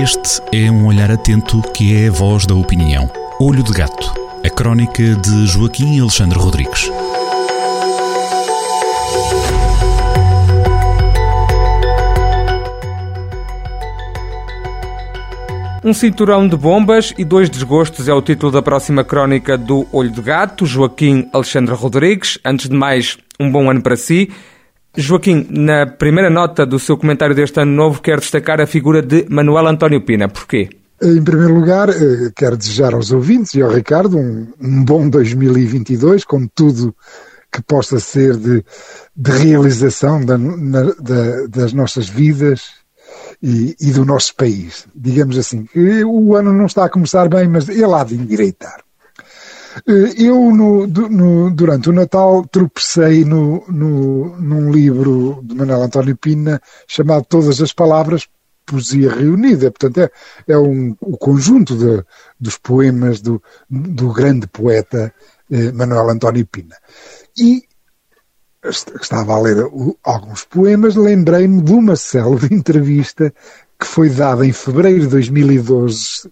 Este é um olhar atento que é a voz da opinião. Olho de Gato, a crónica de Joaquim Alexandre Rodrigues. Um cinturão de bombas e dois desgostos é o título da próxima crónica do Olho de Gato, Joaquim Alexandre Rodrigues. Antes de mais, um bom ano para si. Joaquim, na primeira nota do seu comentário deste ano novo, quer destacar a figura de Manuel António Pina. Porquê? Em primeiro lugar, eh, quero desejar aos ouvintes e ao Ricardo um, um bom 2022, com tudo que possa ser de, de realização da, na, da, das nossas vidas e, e, do nosso país. Digamos assim, o ano não está a começar bem, mas ele há de endireitar. Eh, eu, no, no, durante o Natal, tropecei no, num livro de Manuel António Pina chamado Todas as Palavras, Poesia Reunida. Portanto, é, é um, o conjunto de, dos poemas do, do grande poeta eh, Manuel António Pina. E estava a ler alguns poemas, lembrei-me de uma célebre entrevista que foi dada em fevereiro de 2012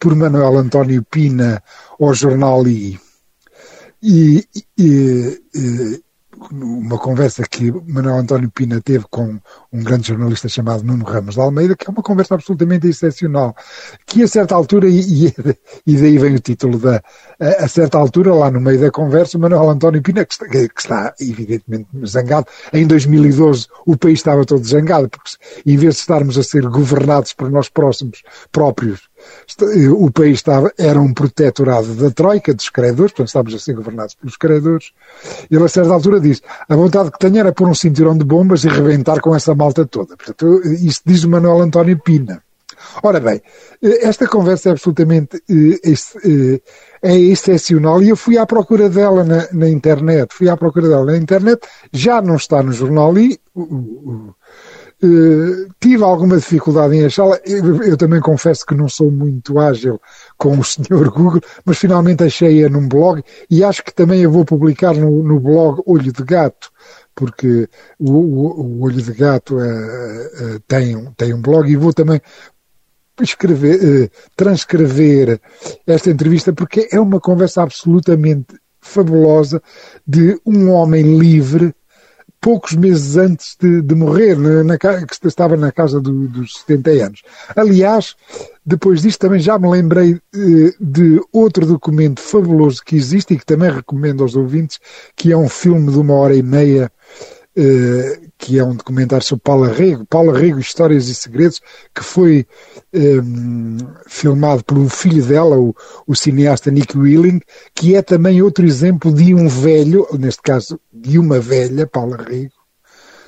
por Manuel António Pina ao jornal I. E, e, e, uma conversa que Manuel António Pina teve com um grande jornalista chamado Nuno Ramos de Almeida, que é uma conversa absolutamente excepcional, que a certa altura, e, e daí vem o título da, a, certa altura, lá no meio da conversa, Manuel António Pina, que está, que está evidentemente zangado, em 2012 o país estava todo zangado, porque em vez de estarmos a ser governados por nós próximos, próprios, o país estava, era um protetorado da Troika, dos credores, portanto estávamos a ser governados pelos credores. Ele a certa altura diz, a vontade que tenho era pôr um cinturão de bombas e rebentar com essa malta toda. Portanto, isto diz o Manuel António Pina. Ora bem, esta conversa é absolutamente eh, eh, é excepcional e eu fui à procura dela na, na, internet, fui à procura dela na internet, já não está no jornal e Uh, tive alguma dificuldade em achá-la. Eu, eu, também confesso que não sou muito ágil com o senhor Google, mas finalmente achei-a num blog e acho que também a vou publicar no, no blog Olho de Gato, porque o, o, o Olho de Gato uh, uh, tem, tem um blog e vou também escrever, transcrever esta entrevista porque é uma conversa absolutamente fabulosa de um homem livre poucos meses antes de, de morrer, na, na, que estava na casa do, dos 70 anos. Aliás, depois disto também já me lembrei eh, de outro documento fabuloso que existe e que também recomendo aos ouvintes, que é um filme de uma hora e meia eh, que é um documentário sobre Paulo Arrego, Paulo Arrego, Histórias e Segredos, que foi um, filmado pelo filho dela, o, o, cineasta Nick Willing, que é também outro exemplo de um velho, neste caso de uma velha, Paulo Arrego,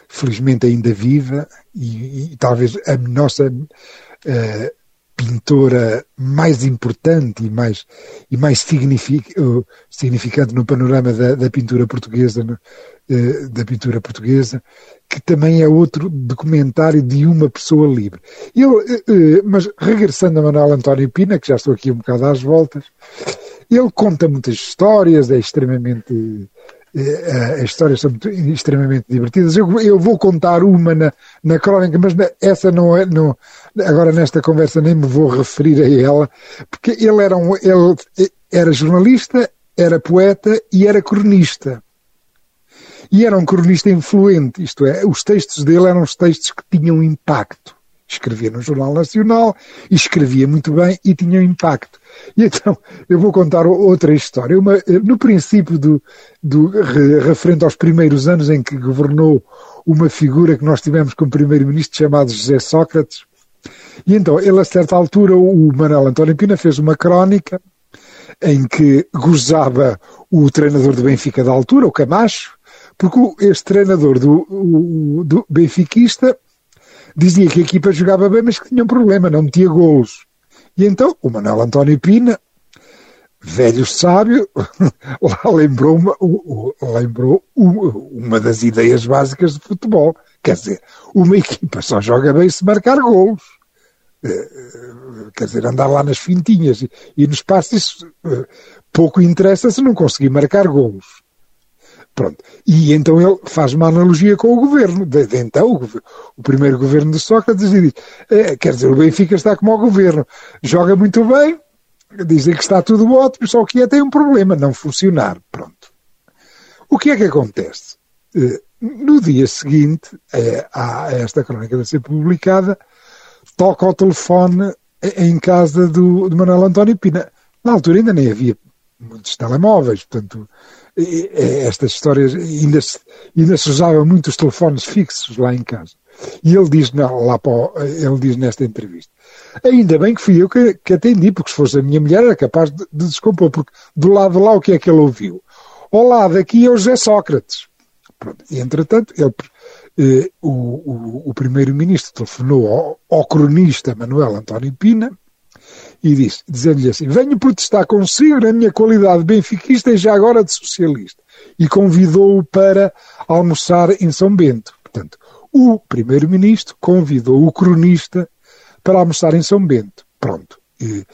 felizmente ainda viva, e, e talvez a nossa uh, pintora mais importante e mais, e mais signific, uh, significante no panorama da, da pintura portuguesa, uh, da pintura portuguesa, que também é outro documentário de uma pessoa livre. Eu, uh, mas regressando a Manuel António Pina, que já estou aqui um bocado às voltas, ele conta muitas histórias, é extremamente as histórias são extremamente divertidas. Eu, eu, vou contar uma na, na crónica, mas essa não é. Não, agora, nesta conversa, nem me vou referir a ela, porque ele era, um, ele era jornalista, era poeta e era cronista. E era um cronista influente, isto é, os textos dele eram os textos que tinham impacto escrevia no Jornal Nacional e escrevia muito bem e tinha impacto. E então, eu vou contar outra história. Uma, no princípio do, do, referente aos primeiros anos em que governou uma figura que nós tivemos como primeiro-ministro chamado José Sócrates, e então, ele a certa altura, o Manuel António Pina fez uma crónica em que gozava o treinador do Benfica da altura, o Camacho, porque este treinador do, do benfiquista dizia que a equipa jogava bem, mas que tinha um problema, não metia golos. E então o Manuel António Pina, velho sábio, lá lembrou uma, lembrou uma das ideias básicas de futebol. Quer dizer, uma equipa só joga bem se marcar golos. Eh, quer dizer, andar lá nas fintinhas e, e nos passos, eh, pouco interessa se não conseguir marcar golos. Pronto. E então ele faz uma analogia com o governo. De, de então, o, o, primeiro governo de Sócrates, e diz: é, quer dizer, o Benfica está como o governo, joga muito bem, dizem que está tudo ótimo, só que é tem um problema, não funcionar. Pronto. O que é que acontece? Eh, no dia seguinte a esta crónica de ser publicada, toca ao telefone em casa do, do Manuel António Pina. Na altura ainda nem havia muitos telemóveis, portanto, estas histórias ainda se, ainda se muito os telefones fixos lá em casa. E ele diz, lá para, ele diz nesta entrevista: Ainda bem que fui eu que, que atendi, porque se fosse a minha mulher era capaz de, de descompor, porque do lado lá o que é que ele ouviu? Ao lado aqui é o José Sócrates. Pronto. Entretanto, ele, eh, o, o, o primeiro-ministro telefonou ao, ao cronista Manuel António Pina e disse, dizendo-lhe assim: Venho protestar consigo na minha qualidade de benfiquista e já agora de socialista. E convidou-o para almoçar em São Bento. Portanto, o primeiro-ministro convidou o cronista para almoçar em São Bento. Pronto. E,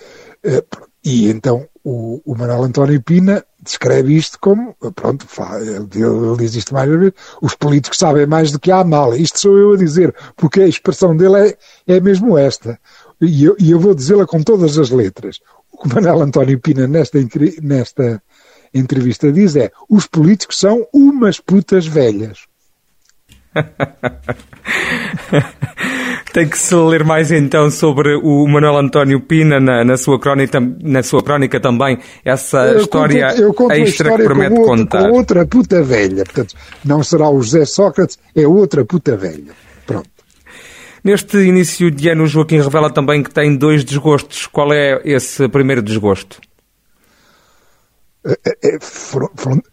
eh, e então o, o Manuel António Pina descreve isto como, pronto, ele, diz isto mais uma vez, os políticos sabem mais do que há mal. Isto sou eu a dizer, porque a expressão dele é, é mesmo esta e eu, e eu vou dizê-la com todas as letras. O que Manuel António Pina nesta, nesta entrevista diz é: os políticos são umas putas velhas. Tem que se ler mais então sobre o Manuel António Pina na, na sua, crónica, na sua crónica também, essa eu história conto, eu conto extra que promete com outra, contar. Com outra puta velha. Portanto, não será o José Sócrates, é outra puta velha. Pronto. Neste início de ano, o Joaquim revela também que tem dois desgostos. Qual é esse primeiro desgosto? É, é,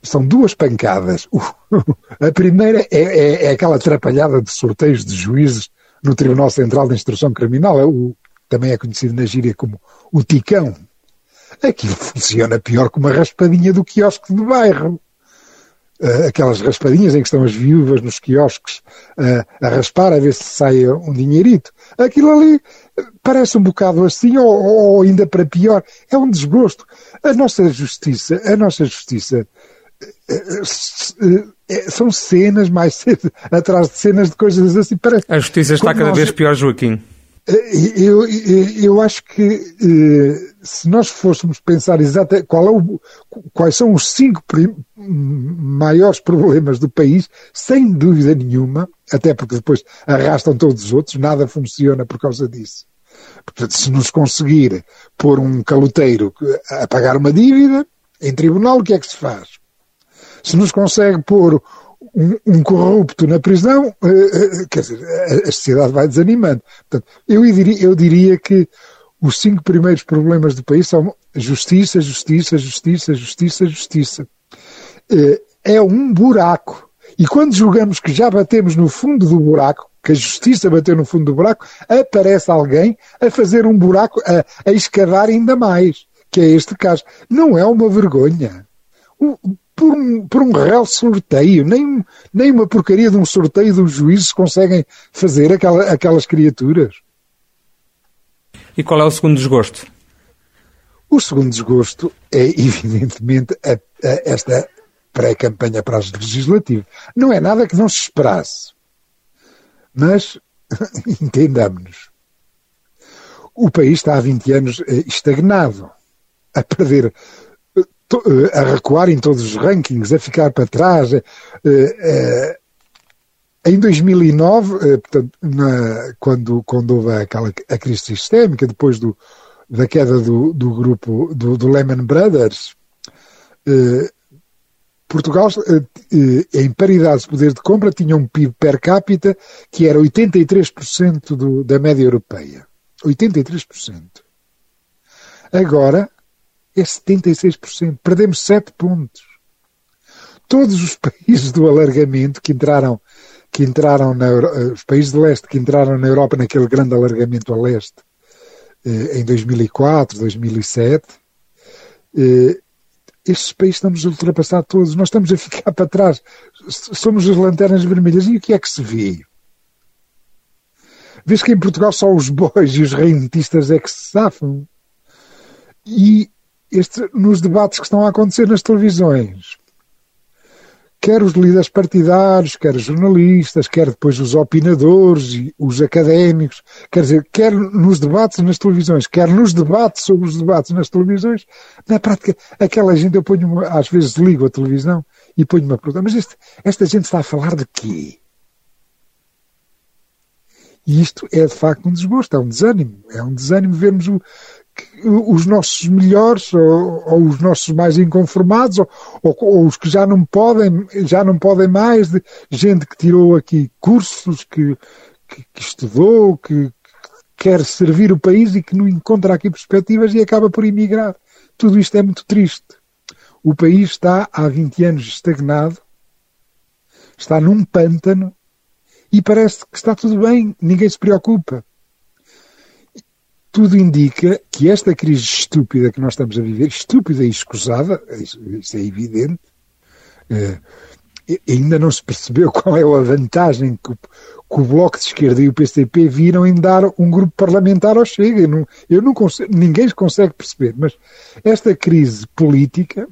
são duas pancadas. a primeira é, é, é, aquela atrapalhada de sorteios de juízes no Tribunal Central de Instrução Criminal, é o, também é conhecido na gíria como o Ticão. Aquilo funciona pior que uma raspadinha do quiosque de bairro. Uh, aquelas raspadinhas em que estão as viúvas nos quiosques uh, a raspar a ver se sai um dinheirito. Aquilo ali parece um bocado assim, ou, ou, ainda para pior, é um desgosto. A nossa justiça, a nossa justiça são cenas mais cenas, atrás de cenas de coisas assim. Parece, a justiça está cada nós... vez pior, Joaquim. Eu, eu, acho que se nós fôssemos pensar exatamente qual é o, quais são os cinco maiores problemas do país, sem dúvida nenhuma, até porque depois arrastam todos os outros, nada funciona por causa disso. Portanto, se nos conseguir pôr um caloteiro a pagar uma dívida, em tribunal, o que é que se faz? Se nos consegue pôr um, um, corrupto na prisão, uh, quer dizer, a, sociedade vai desanimando. Portanto, eu diria, eu diria que os cinco primeiros problemas do país são justiça, justiça, justiça, justiça, justiça. Uh, é um buraco. E quando julgamos que já batemos no fundo do buraco, que a justiça bateu no fundo do buraco, aparece alguém a fazer um buraco, a, a escavar ainda mais, que é este caso. Não é uma vergonha por um, por um real sorteio, nem, nem uma porcaria de um sorteio dos juízes conseguem fazer aquela, aquelas criaturas. E qual é o segundo desgosto? O segundo desgosto é, evidentemente, a, a esta pré-campanha para as legislativas. Não é nada que não se esperasse. Mas, entendamos-nos, o país está há 20 anos eh, estagnado, a perder a recuar em todos os rankings, a ficar para trás. Eh, eh, em 2009, eh, portanto, na, quando, quando houve aquela, a crise sistémica, depois do, da queda do, do grupo do, do Lehman Brothers, Portugal, em paridade de poder de compra, tinha um PIB per capita que era 83% do, da média europeia. 83%. Agora, é 76%. Perdemos 7 pontos. Todos os países do alargamento que entraram, que entraram na, eh, os países de leste que entraram na Europa naquele grande alargamento a leste eh, em 2004, 2007, eh, estes países estamos a ultrapassar todos, nós estamos a ficar para trás, somos as lanternas vermelhas. E o que é que se vê? Vês que em Portugal só os bois e os rentistas é que se safam. E este, nos debates que estão a acontecer nas televisões, quer os líderes partidários, quer os jornalistas, quer depois os opinadores e os académicos, quer dizer, quer nos debates nas televisões, quer nos debates sobre os debates nas televisões, na prática, aquela gente, eu ponho, às vezes ligo a televisão e ponho uma pergunta, mas este, esta gente está a falar de quê? E isto é de facto um desgosto, é um desânimo, é um desânimo vermos o, os nossos melhores ou, ou, os nossos mais inconformados ou, ou, ou, os que já não podem já não podem mais de gente que tirou aqui cursos que, que, que estudou que, que, quer servir o país e que não encontra aqui perspectivas e acaba por emigrar. Tudo isto é muito triste. O país está há 20 anos estagnado está num pântano e parece que está tudo bem ninguém se preocupa tudo indica que esta crise estúpida que nós estamos a viver, estúpida e escusada, isso, é evidente, eh, ainda não se percebeu qual é a vantagem que o, que o, Bloco de Esquerda e o PCP viram em dar um grupo parlamentar ao Chega. Eu não, eu não consigo, ninguém consegue perceber, mas esta crise política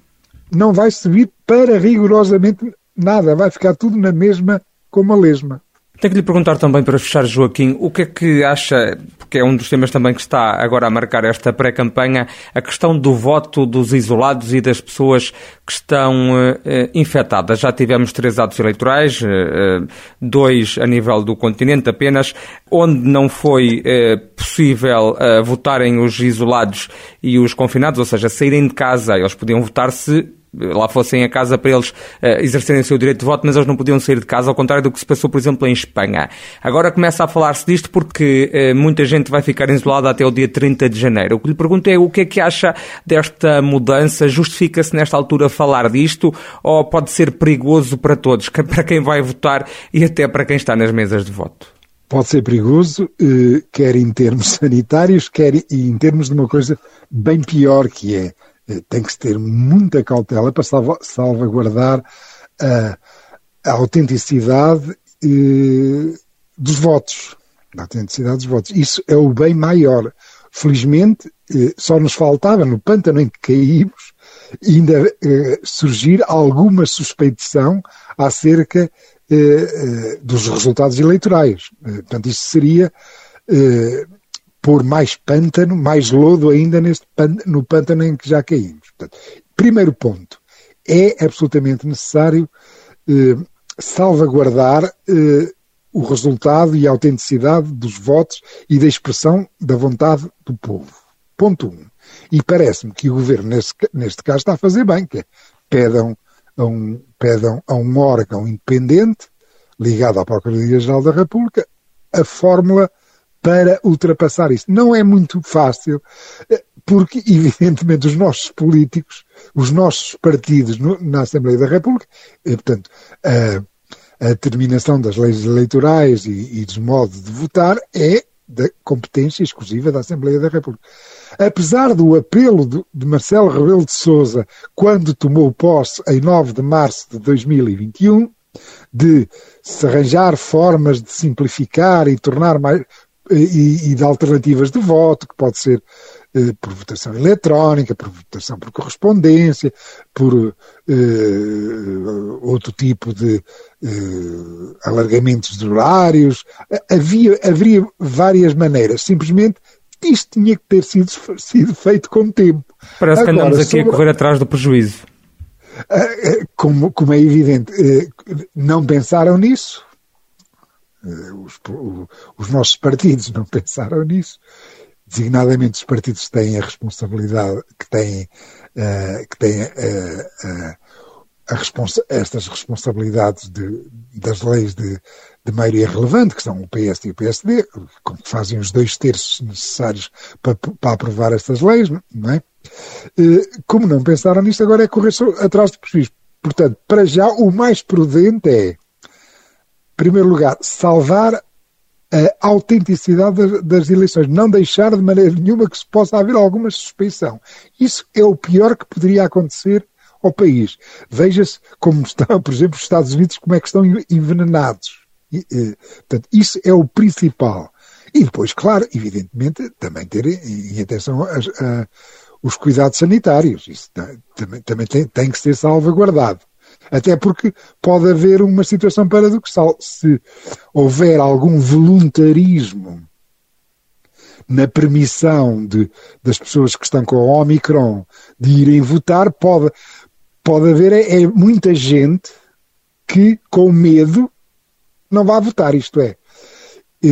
não vai servir para rigorosamente nada, vai ficar tudo na mesma como a lesma. Tenho que lhe perguntar também para fechar, Joaquim, o que é que acha, porque é um dos temas também que está agora a marcar esta pré-campanha, a questão do voto dos isolados e das pessoas que estão uh, infectadas. Já tivemos três atos eleitorais, uh, dois a nível do continente apenas, onde não foi possível votarem os isolados e os confinados, ou seja, saírem de casa, eles podiam votar se lá fossem a casa para eles uh, exercerem o seu direito de voto, mas eles não podiam sair de casa, ao contrário do que se passou, por exemplo, em Espanha. Agora começa a falar-se disto porque uh, muita gente vai ficar isolada até o dia 30 de janeiro. O que lhe pergunto é o que é que acha desta mudança? Justifica-se nesta altura falar disto ou pode ser perigoso para todos, para quem vai votar e até para quem está nas mesas de voto? Pode ser perigoso, eh, quer em termos sanitários, quer em termos de uma coisa bem pior que é tem que se ter muita cautela para salvaguardar a, a autenticidade eh, dos votos. A autenticidade dos votos. Isso é o bem maior. Felizmente, eh, só nos faltava, no pântano em que caímos, ainda surgir alguma suspeição acerca dos resultados eleitorais. portanto, isso seria pôr mais pântano, mais lodo ainda neste pântano, no pântano em que já caímos. Portanto, primeiro ponto, é absolutamente necessário eh, salvaguardar eh, o resultado e a autenticidade dos votos e da expressão da vontade do povo. Ponto um. E parece-me que o governo, neste, neste caso, está a fazer bem, que é pedam a um, pedam a um órgão independente, ligado à Procuradoria-Geral da República, a fórmula para ultrapassar isso. Não é muito fácil, eh, porque, evidentemente, os nossos políticos, os nossos partidos no, na Assembleia da República, e, eh, portanto, a, a determinação das leis eleitorais e, e dos modos de votar é da competência exclusiva da Assembleia da República. Apesar do apelo de, de Marcelo Rebelo de Sousa, quando tomou posse em 9 de março de 2021, de se arranjar formas de simplificar e tornar mais, e, e de alternativas de voto, que pode ser eh, por votação eletrónica, por votação por correspondência, por eh, outro tipo de eh, alargamentos de horários. Havia, haveria várias maneiras. Simplesmente isto tinha que ter sido, sido feito com tempo. Parece Agora, que andamos aqui sobre... a correr atrás do prejuízo. Ah, eh, como, como é evidente, eh, não pensaram nisso, eh, os, os, nossos partidos não pensaram nisso, designadamente os partidos têm a responsabilidade, que têm, uh, que têm uh, uh, responsa estas responsabilidades de, das leis de, de maioria relevante, que são o PS e o PSD, que fazem os dois terços necessários para, para aprovar estas leis, não é? Como não pensaram nisso, agora é correr atrás de prejuízo. Portanto, para já, o mais prudente é primeiro lugar, salvar a autenticidade das, eleições, não deixar de maneira nenhuma que se possa haver alguma suspeição. Isso é o pior que poderia acontecer ao país. Veja-se como estão, por exemplo, os Estados Unidos, como é que estão envenenados. E, e, portanto, isso é o principal. E depois, claro, evidentemente, também ter em atenção as, a, os cuidados sanitários. Isso também, também tem, tem que ser salvaguardado. Até porque pode haver uma situação paradoxal. Se houver algum voluntarismo na permissão de, das pessoas que estão com a Omicron de irem votar, pode, pode haver é, é muita gente que, com medo, não vai votar. Isto é,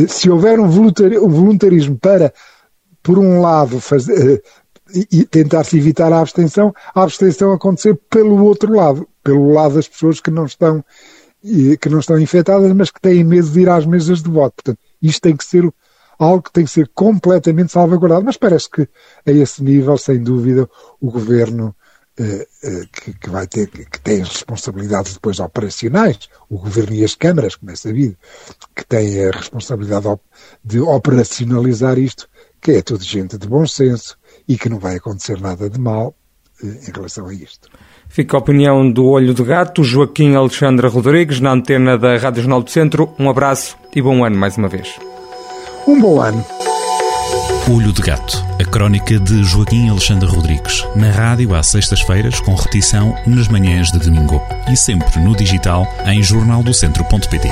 se houver um voluntarismo para, por um lado, fazer, eh, e tentar-se evitar a abstenção, a abstenção acontecer pelo outro lado, pelo lado das pessoas que não estão que não estão infectadas, mas que têm medo de ir às mesas de voto. Portanto, isto tem que ser algo que tem que ser completamente salvaguardado. Mas parece que a esse nível, sem dúvida, o governo eh, eh, que, que, vai ter, que, tem as responsabilidades depois operacionais, o governo e as câmaras, como é sabido, que têm a responsabilidade de operacionalizar isto, que é tudo gente de bom senso e que não vai acontecer nada de mal eh, em relação a isto. Fica a opinião do Olho de Gato, Joaquim Alexandre Rodrigues, na antena da Rádio Jornal do Centro. Um abraço e bom ano mais uma vez. Um bom ano. Olho de Gato, a crónica de Joaquim Alexandre Rodrigues, na rádio às sextas-feiras, com repetição nas manhãs de domingo e sempre no digital em jornaldocentro.pt.